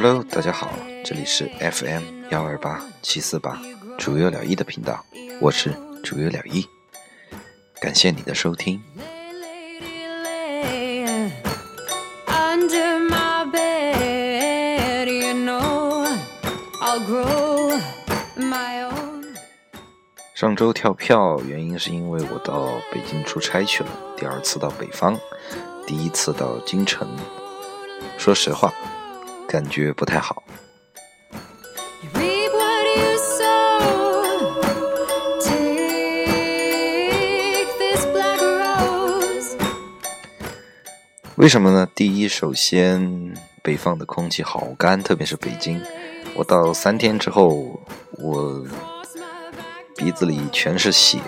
Hello，大家好，这里是 FM 幺二八七四八主有了一的频道，我是主有了一，感谢你的收听。上周跳票原因是因为我到北京出差去了，第二次到北方，第一次到京城。说实话，感觉不太好。为什么呢？第一，首先北方的空气好干，特别是北京。我到三天之后，我。鼻子里全是血，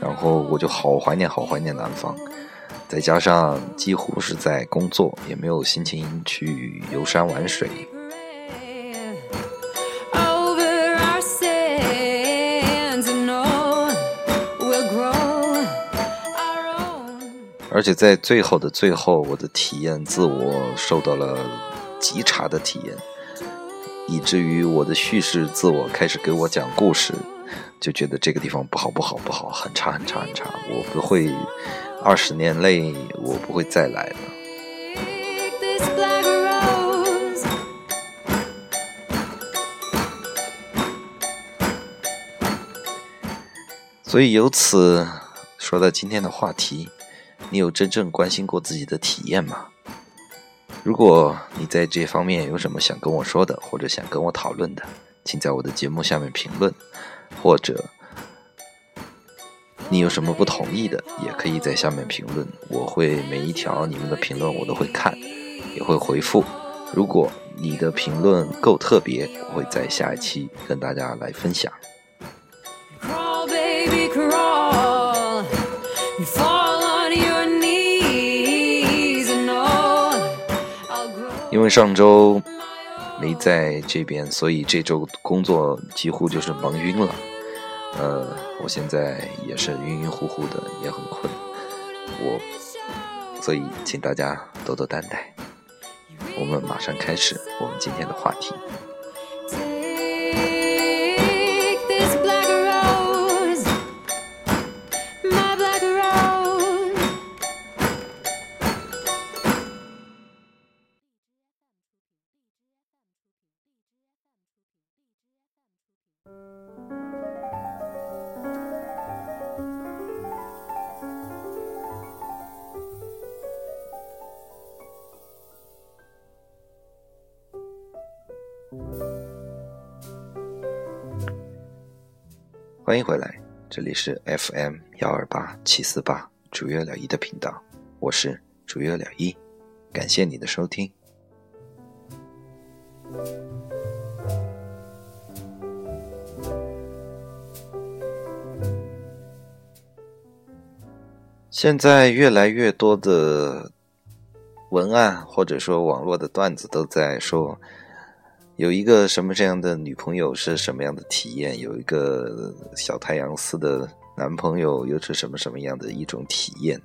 然后我就好怀念，好怀念南方。再加上几乎是在工作，也没有心情去游山玩水。而且在最后的最后，我的体验自我受到了极差的体验，以至于我的叙事自我开始给我讲故事。就觉得这个地方不好不好不好，很差很差很差，我不会二十年内我不会再来了。所以由此说到今天的话题，你有真正关心过自己的体验吗？如果你在这方面有什么想跟我说的，或者想跟我讨论的，请在我的节目下面评论。或者你有什么不同意的，也可以在下面评论，我会每一条你们的评论我都会看，也会回复。如果你的评论够特别，我会在下一期跟大家来分享。因为上周。没在这边，所以这周工作几乎就是忙晕了。呃，我现在也是晕晕乎乎的，也很困。我，所以请大家多多担待。我们马上开始我们今天的话题。欢迎回来，这里是 FM 幺二八七四八主月了一的频道，我是主月了一，感谢你的收听。现在越来越多的文案或者说网络的段子都在说。有一个什么这样的女朋友是什么样的体验？有一个小太阳似的男朋友又是什么什么样的一种体验？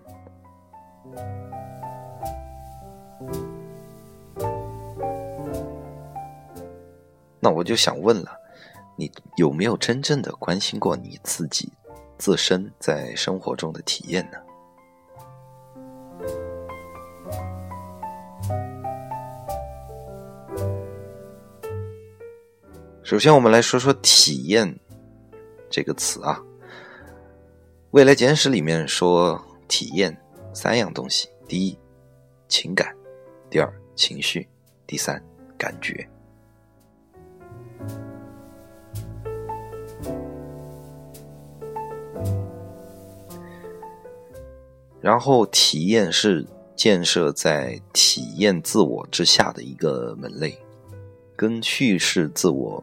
那我就想问了，你有没有真正的关心过你自己自身在生活中的体验呢？首先，我们来说说“体验”这个词啊。未来简史里面说，体验三样东西：第一，情感；第二，情绪；第三，感觉。然后，体验是建设在体验自我之下的一个门类，跟叙事自我。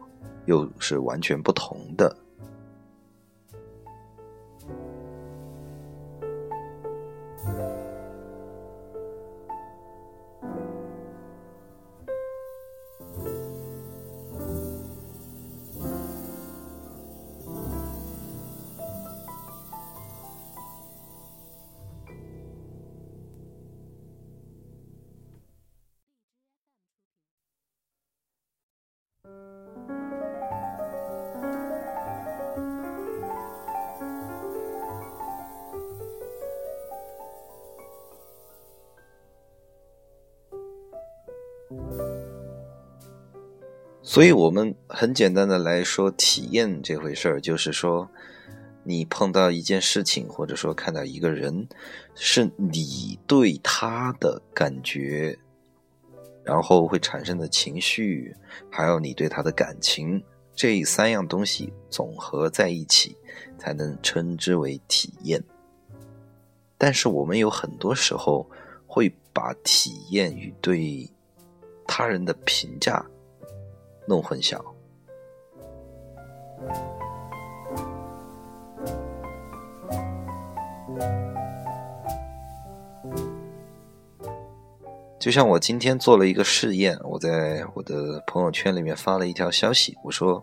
又是完全不同的。所以，我们很简单的来说，体验这回事儿，就是说，你碰到一件事情，或者说看到一个人，是你对他的感觉，然后会产生的情绪，还有你对他的感情，这三样东西总合在一起，才能称之为体验。但是，我们有很多时候会把体验与对他人的评价。弄混淆，就像我今天做了一个试验，我在我的朋友圈里面发了一条消息，我说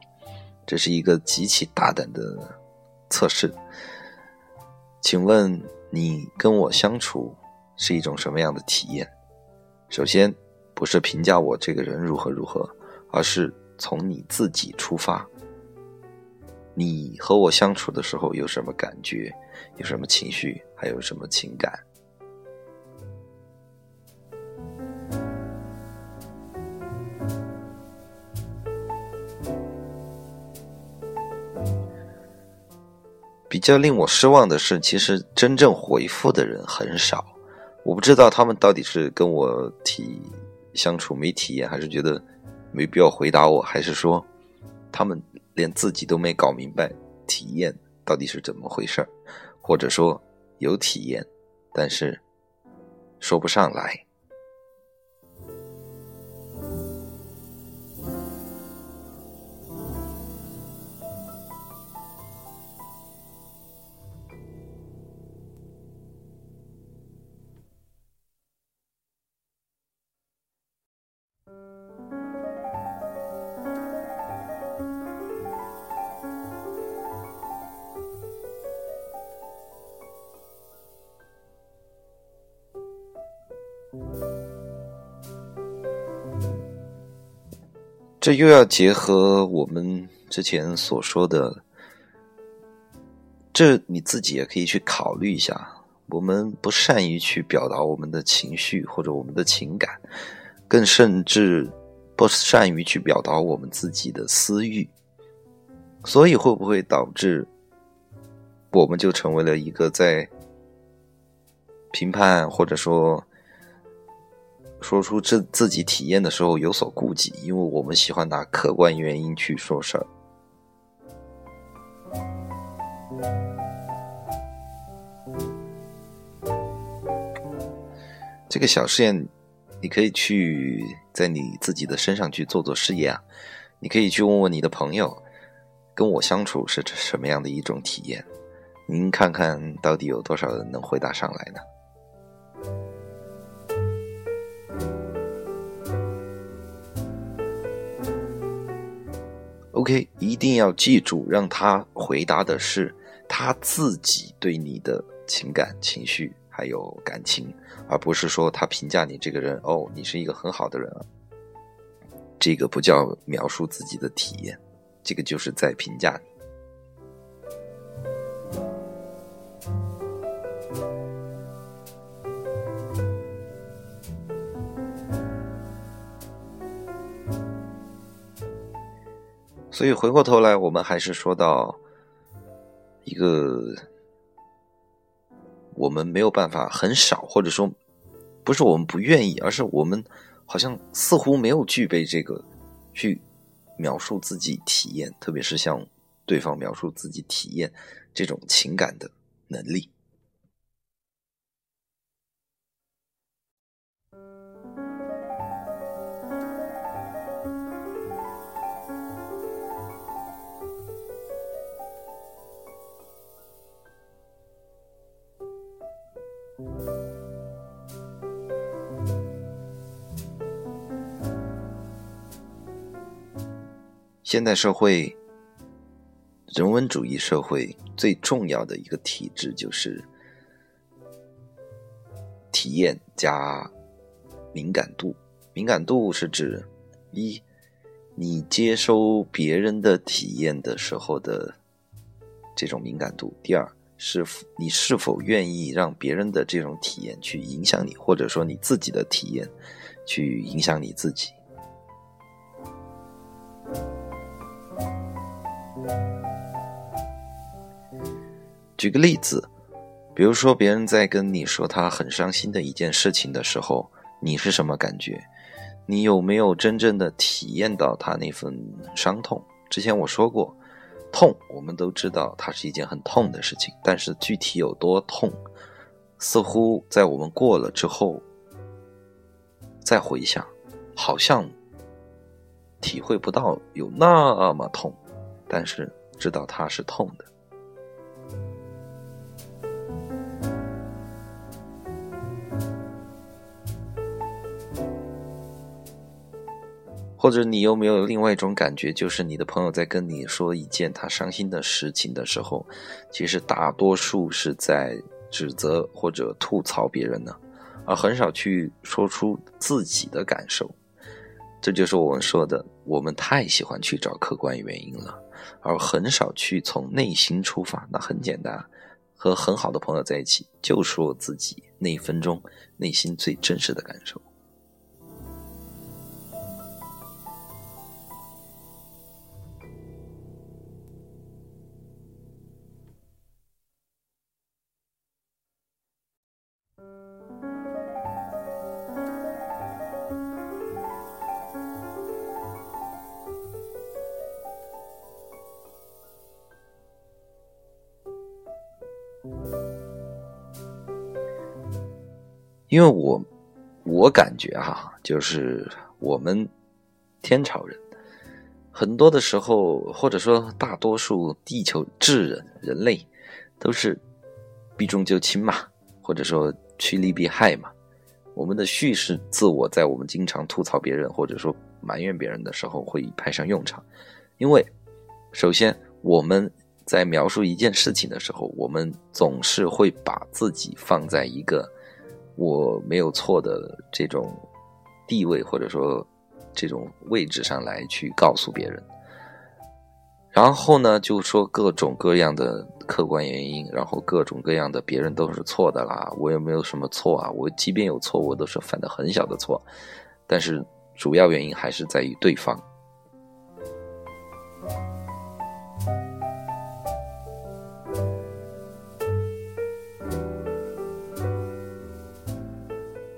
这是一个极其大胆的测试，请问你跟我相处是一种什么样的体验？首先，不是评价我这个人如何如何。而是从你自己出发，你和我相处的时候有什么感觉，有什么情绪，还有什么情感？比较令我失望的是，其实真正回复的人很少，我不知道他们到底是跟我体相处没体验，还是觉得。没必要回答我，还是说，他们连自己都没搞明白体验到底是怎么回事或者说有体验，但是说不上来。这又要结合我们之前所说的，这你自己也可以去考虑一下。我们不善于去表达我们的情绪或者我们的情感，更甚至不善于去表达我们自己的私欲，所以会不会导致我们就成为了一个在评判或者说？说出自自己体验的时候有所顾忌，因为我们喜欢拿客观原因去说事儿。这个小试验，你可以去在你自己的身上去做做试验啊。你可以去问问你的朋友，跟我相处是什么样的一种体验？您看看到底有多少人能回答上来呢？OK，一定要记住，让他回答的是他自己对你的情感、情绪还有感情，而不是说他评价你这个人哦，你是一个很好的人啊。这个不叫描述自己的体验，这个就是在评价所以回过头来，我们还是说到一个我们没有办法很少，或者说不是我们不愿意，而是我们好像似乎没有具备这个去描述自己体验，特别是向对方描述自己体验这种情感的能力。现代社会，人文主义社会最重要的一个体制就是体验加敏感度。敏感度是指一，你接收别人的体验的时候的这种敏感度；第二，是你是否愿意让别人的这种体验去影响你，或者说你自己的体验去影响你自己。举个例子，比如说别人在跟你说他很伤心的一件事情的时候，你是什么感觉？你有没有真正的体验到他那份伤痛？之前我说过，痛我们都知道它是一件很痛的事情，但是具体有多痛，似乎在我们过了之后再回想，好像体会不到有那么痛，但是知道它是痛的。或者你有没有另外一种感觉，就是你的朋友在跟你说一件他伤心的事情的时候，其实大多数是在指责或者吐槽别人呢，而很少去说出自己的感受。这就是我们说的，我们太喜欢去找客观原因了，而很少去从内心出发。那很简单，和很好的朋友在一起，就说自己那一分钟内心最真实的感受。因为我，我感觉哈，就是我们天朝人很多的时候，或者说大多数地球智人人类，都是避重就轻嘛，或者说趋利避害嘛。我们的叙事自我，在我们经常吐槽别人或者说埋怨别人的时候，会派上用场。因为首先我们在描述一件事情的时候，我们总是会把自己放在一个。我没有错的这种地位或者说这种位置上来去告诉别人，然后呢，就说各种各样的客观原因，然后各种各样的别人都是错的啦，我也没有什么错啊，我即便有错，我都是犯的很小的错，但是主要原因还是在于对方。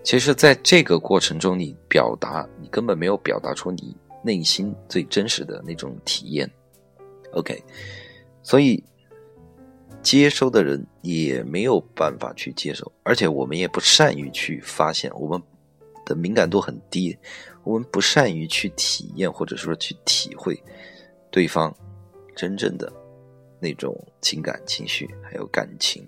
其实，在这个过程中，你表达，你根本没有表达出你内心最真实的那种体验。OK，所以接收的人也没有办法去接受，而且我们也不善于去发现，我们的敏感度很低，我们不善于去体验或者说去体会对方真正的那种情感、情绪还有感情。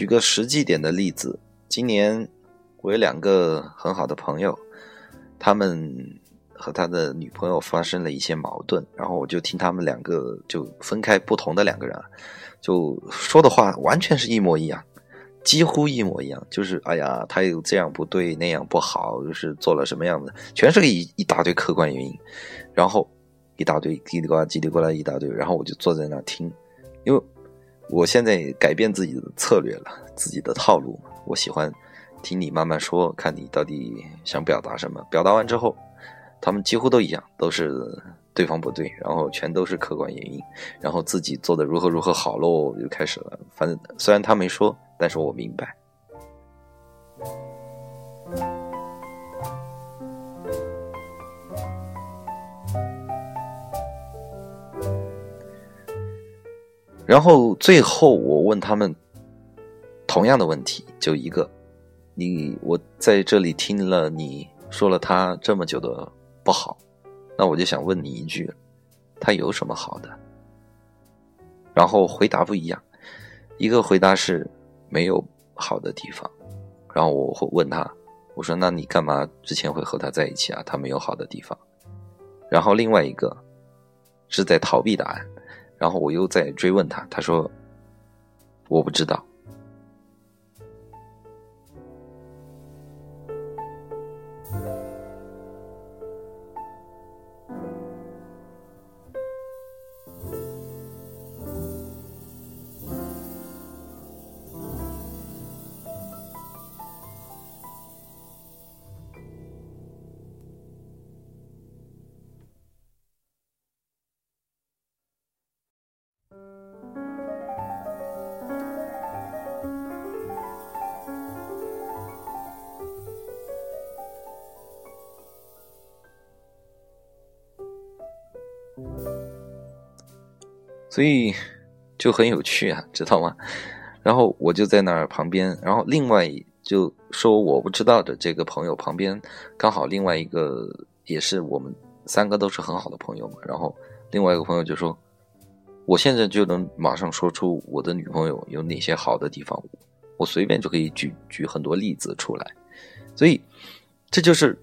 举个实际点的例子，今年我有两个很好的朋友，他们和他的女朋友发生了一些矛盾，然后我就听他们两个就分开不同的两个人，就说的话完全是一模一样，几乎一模一样，就是哎呀，他有这样不对，那样不好，就是做了什么样的，全是一一大堆客观原因，然后一大堆叽里呱啦叽里呱啦一大堆，然后我就坐在那听，因为。我现在改变自己的策略了，自己的套路。我喜欢听你慢慢说，看你到底想表达什么。表达完之后，他们几乎都一样，都是对方不对，然后全都是客观原因，然后自己做的如何如何好喽，就开始了。反正虽然他没说，但是我明白。然后最后我问他们同样的问题，就一个，你我在这里听了你说了他这么久的不好，那我就想问你一句，他有什么好的？然后回答不一样，一个回答是没有好的地方，然后我会问他，我说那你干嘛之前会和他在一起啊？他没有好的地方。然后另外一个是在逃避答案，然后我又在追问他，他说我不知道。所以就很有趣啊，知道吗？然后我就在那儿旁边，然后另外就说我不知道的这个朋友旁边刚好另外一个也是我们三个都是很好的朋友嘛。然后另外一个朋友就说，我现在就能马上说出我的女朋友有哪些好的地方，我随便就可以举举很多例子出来。所以这就是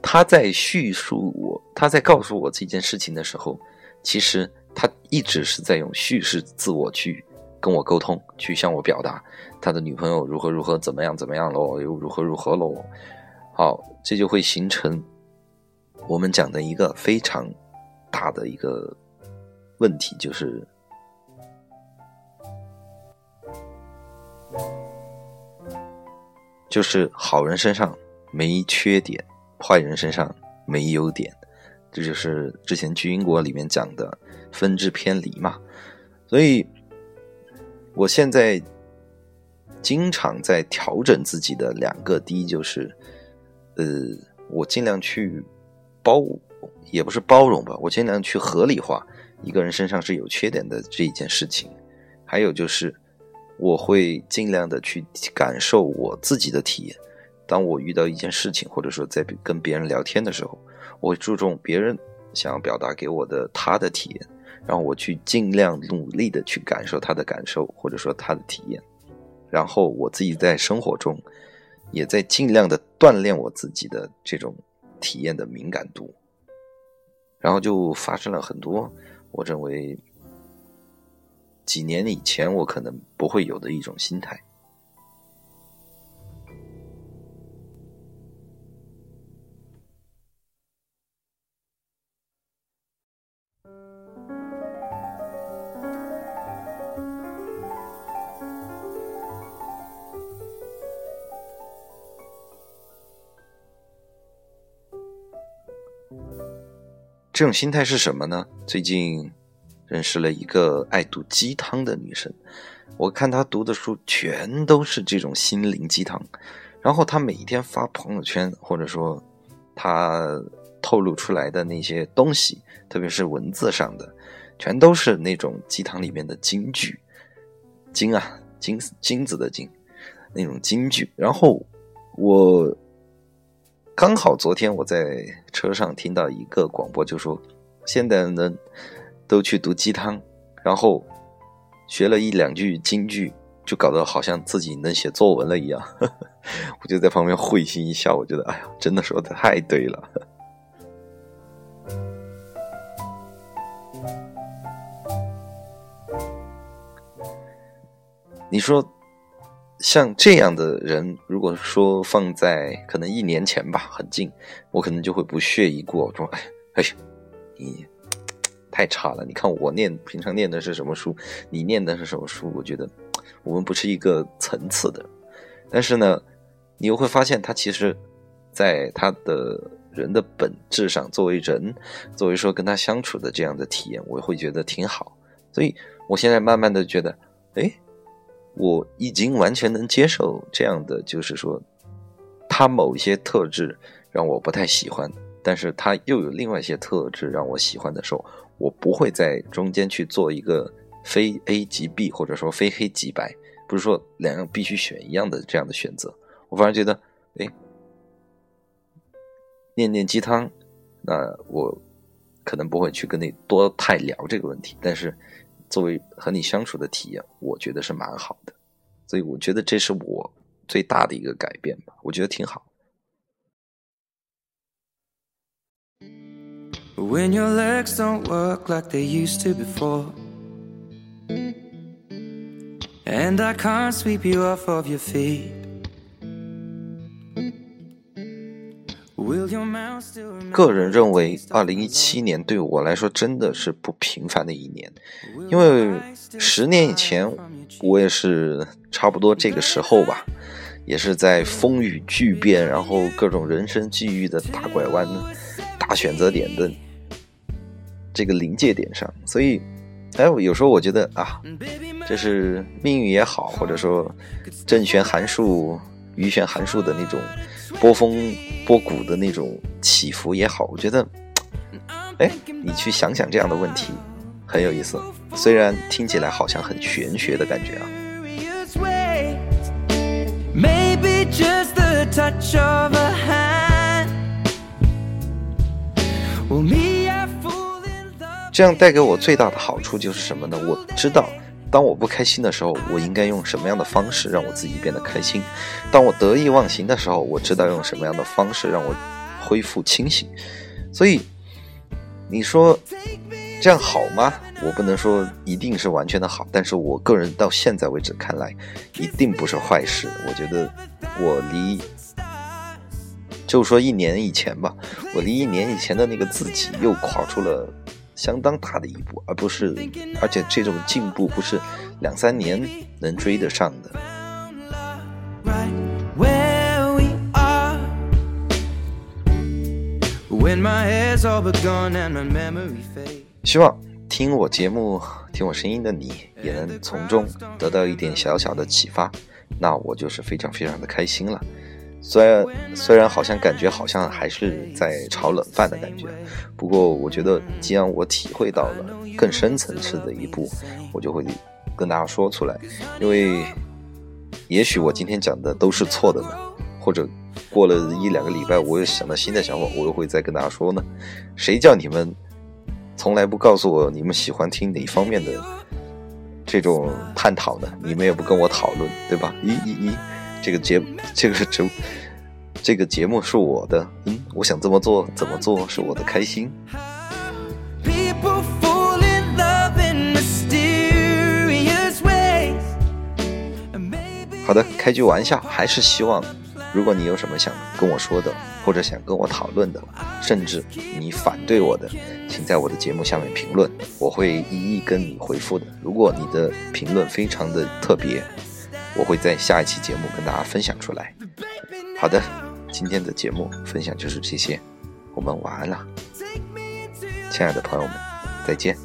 他在叙述我，他在告诉我这件事情的时候，其实。他一直是在用叙事自我去跟我沟通，去向我表达他的女朋友如何如何怎么样怎么样喽，又如何如何喽。好，这就会形成我们讲的一个非常大的一个问题，就是就是好人身上没缺点，坏人身上没优点。这就是之前去英国里面讲的分支偏离嘛，所以我现在经常在调整自己的两个，第一就是，呃，我尽量去包，也不是包容吧，我尽量去合理化一个人身上是有缺点的这一件事情，还有就是我会尽量的去感受我自己的体验，当我遇到一件事情，或者说在跟别人聊天的时候。我注重别人想要表达给我的他的体验，然后我去尽量努力的去感受他的感受，或者说他的体验，然后我自己在生活中也在尽量的锻炼我自己的这种体验的敏感度，然后就发生了很多我认为几年以前我可能不会有的一种心态。这种心态是什么呢？最近认识了一个爱读鸡汤的女生，我看她读的书全都是这种心灵鸡汤，然后她每一天发朋友圈，或者说她透露出来的那些东西，特别是文字上的，全都是那种鸡汤里面的金句，金啊金金子的金，那种金句。然后我。刚好昨天我在车上听到一个广播，就说现代人都去读鸡汤，然后学了一两句京剧，就搞得好像自己能写作文了一样。我就在旁边会心一笑，我觉得哎呀，真的说的太对了。你说？像这样的人，如果说放在可能一年前吧，很近，我可能就会不屑一顾，说：“哎，哎呀，你太差了！你看我念平常念的是什么书，你念的是什么书？我觉得我们不是一个层次的。但是呢，你又会发现，他其实，在他的人的本质上，作为人，作为说跟他相处的这样的体验，我会觉得挺好。所以我现在慢慢的觉得，哎。我已经完全能接受这样的，就是说，他某一些特质让我不太喜欢，但是他又有另外一些特质让我喜欢的时候，我不会在中间去做一个非 A 即 B，或者说非黑即白，不是说两样必须选一样的这样的选择。我反而觉得，哎，念念鸡汤，那我可能不会去跟你多太聊这个问题，但是作为和你相处的体验，我觉得是蛮好的，所以我觉得这是我最大的一个改变吧，我觉得挺好。When your legs don't work like they used to before, and I can't sweep you off of your feet. 个人认为，二零一七年对我来说真的是不平凡的一年，因为十年以前我也是差不多这个时候吧，也是在风雨巨变，然后各种人生际遇的大拐弯、大选择点的。这个临界点上，所以，哎，有时候我觉得啊，这是命运也好，或者说正弦函数、余弦函数的那种波峰波谷的那种起伏也好，我觉得，哎，你去想想这样的问题，很有意思。虽然听起来好像很玄学的感觉啊。这样带给我最大的好处就是什么呢？我知道，当我不开心的时候，我应该用什么样的方式让我自己变得开心；当我得意忘形的时候，我知道用什么样的方式让我恢复清醒。所以，你说这样好吗？我不能说一定是完全的好，但是我个人到现在为止看来，一定不是坏事。我觉得我离，就说一年以前吧，我离一年以前的那个自己又跨出了。相当大的一步，而不是，而且这种进步不是两三年能追得上的。希望听我节目、听我声音的你，也能从中得到一点小小的启发，那我就是非常非常的开心了。虽然虽然好像感觉好像还是在炒冷饭的感觉，不过我觉得既然我体会到了更深层次的一步，我就会跟大家说出来。因为也许我今天讲的都是错的呢，或者过了一两个礼拜，我又想到新的想法，我又会再跟大家说呢。谁叫你们从来不告诉我你们喜欢听哪方面的这种探讨呢？你们也不跟我讨论，对吧？咦咦咦。这个节，这个节，这个节目是我的，嗯，我想这么做，怎么做是我的开心。好的，开句玩笑，还是希望，如果你有什么想跟我说的，或者想跟我讨论的，甚至你反对我的，请在我的节目下面评论，我会一一跟你回复的。如果你的评论非常的特别。我会在下一期节目跟大家分享出来。好的，今天的节目分享就是这些，我们晚安了，亲爱的朋友们，再见。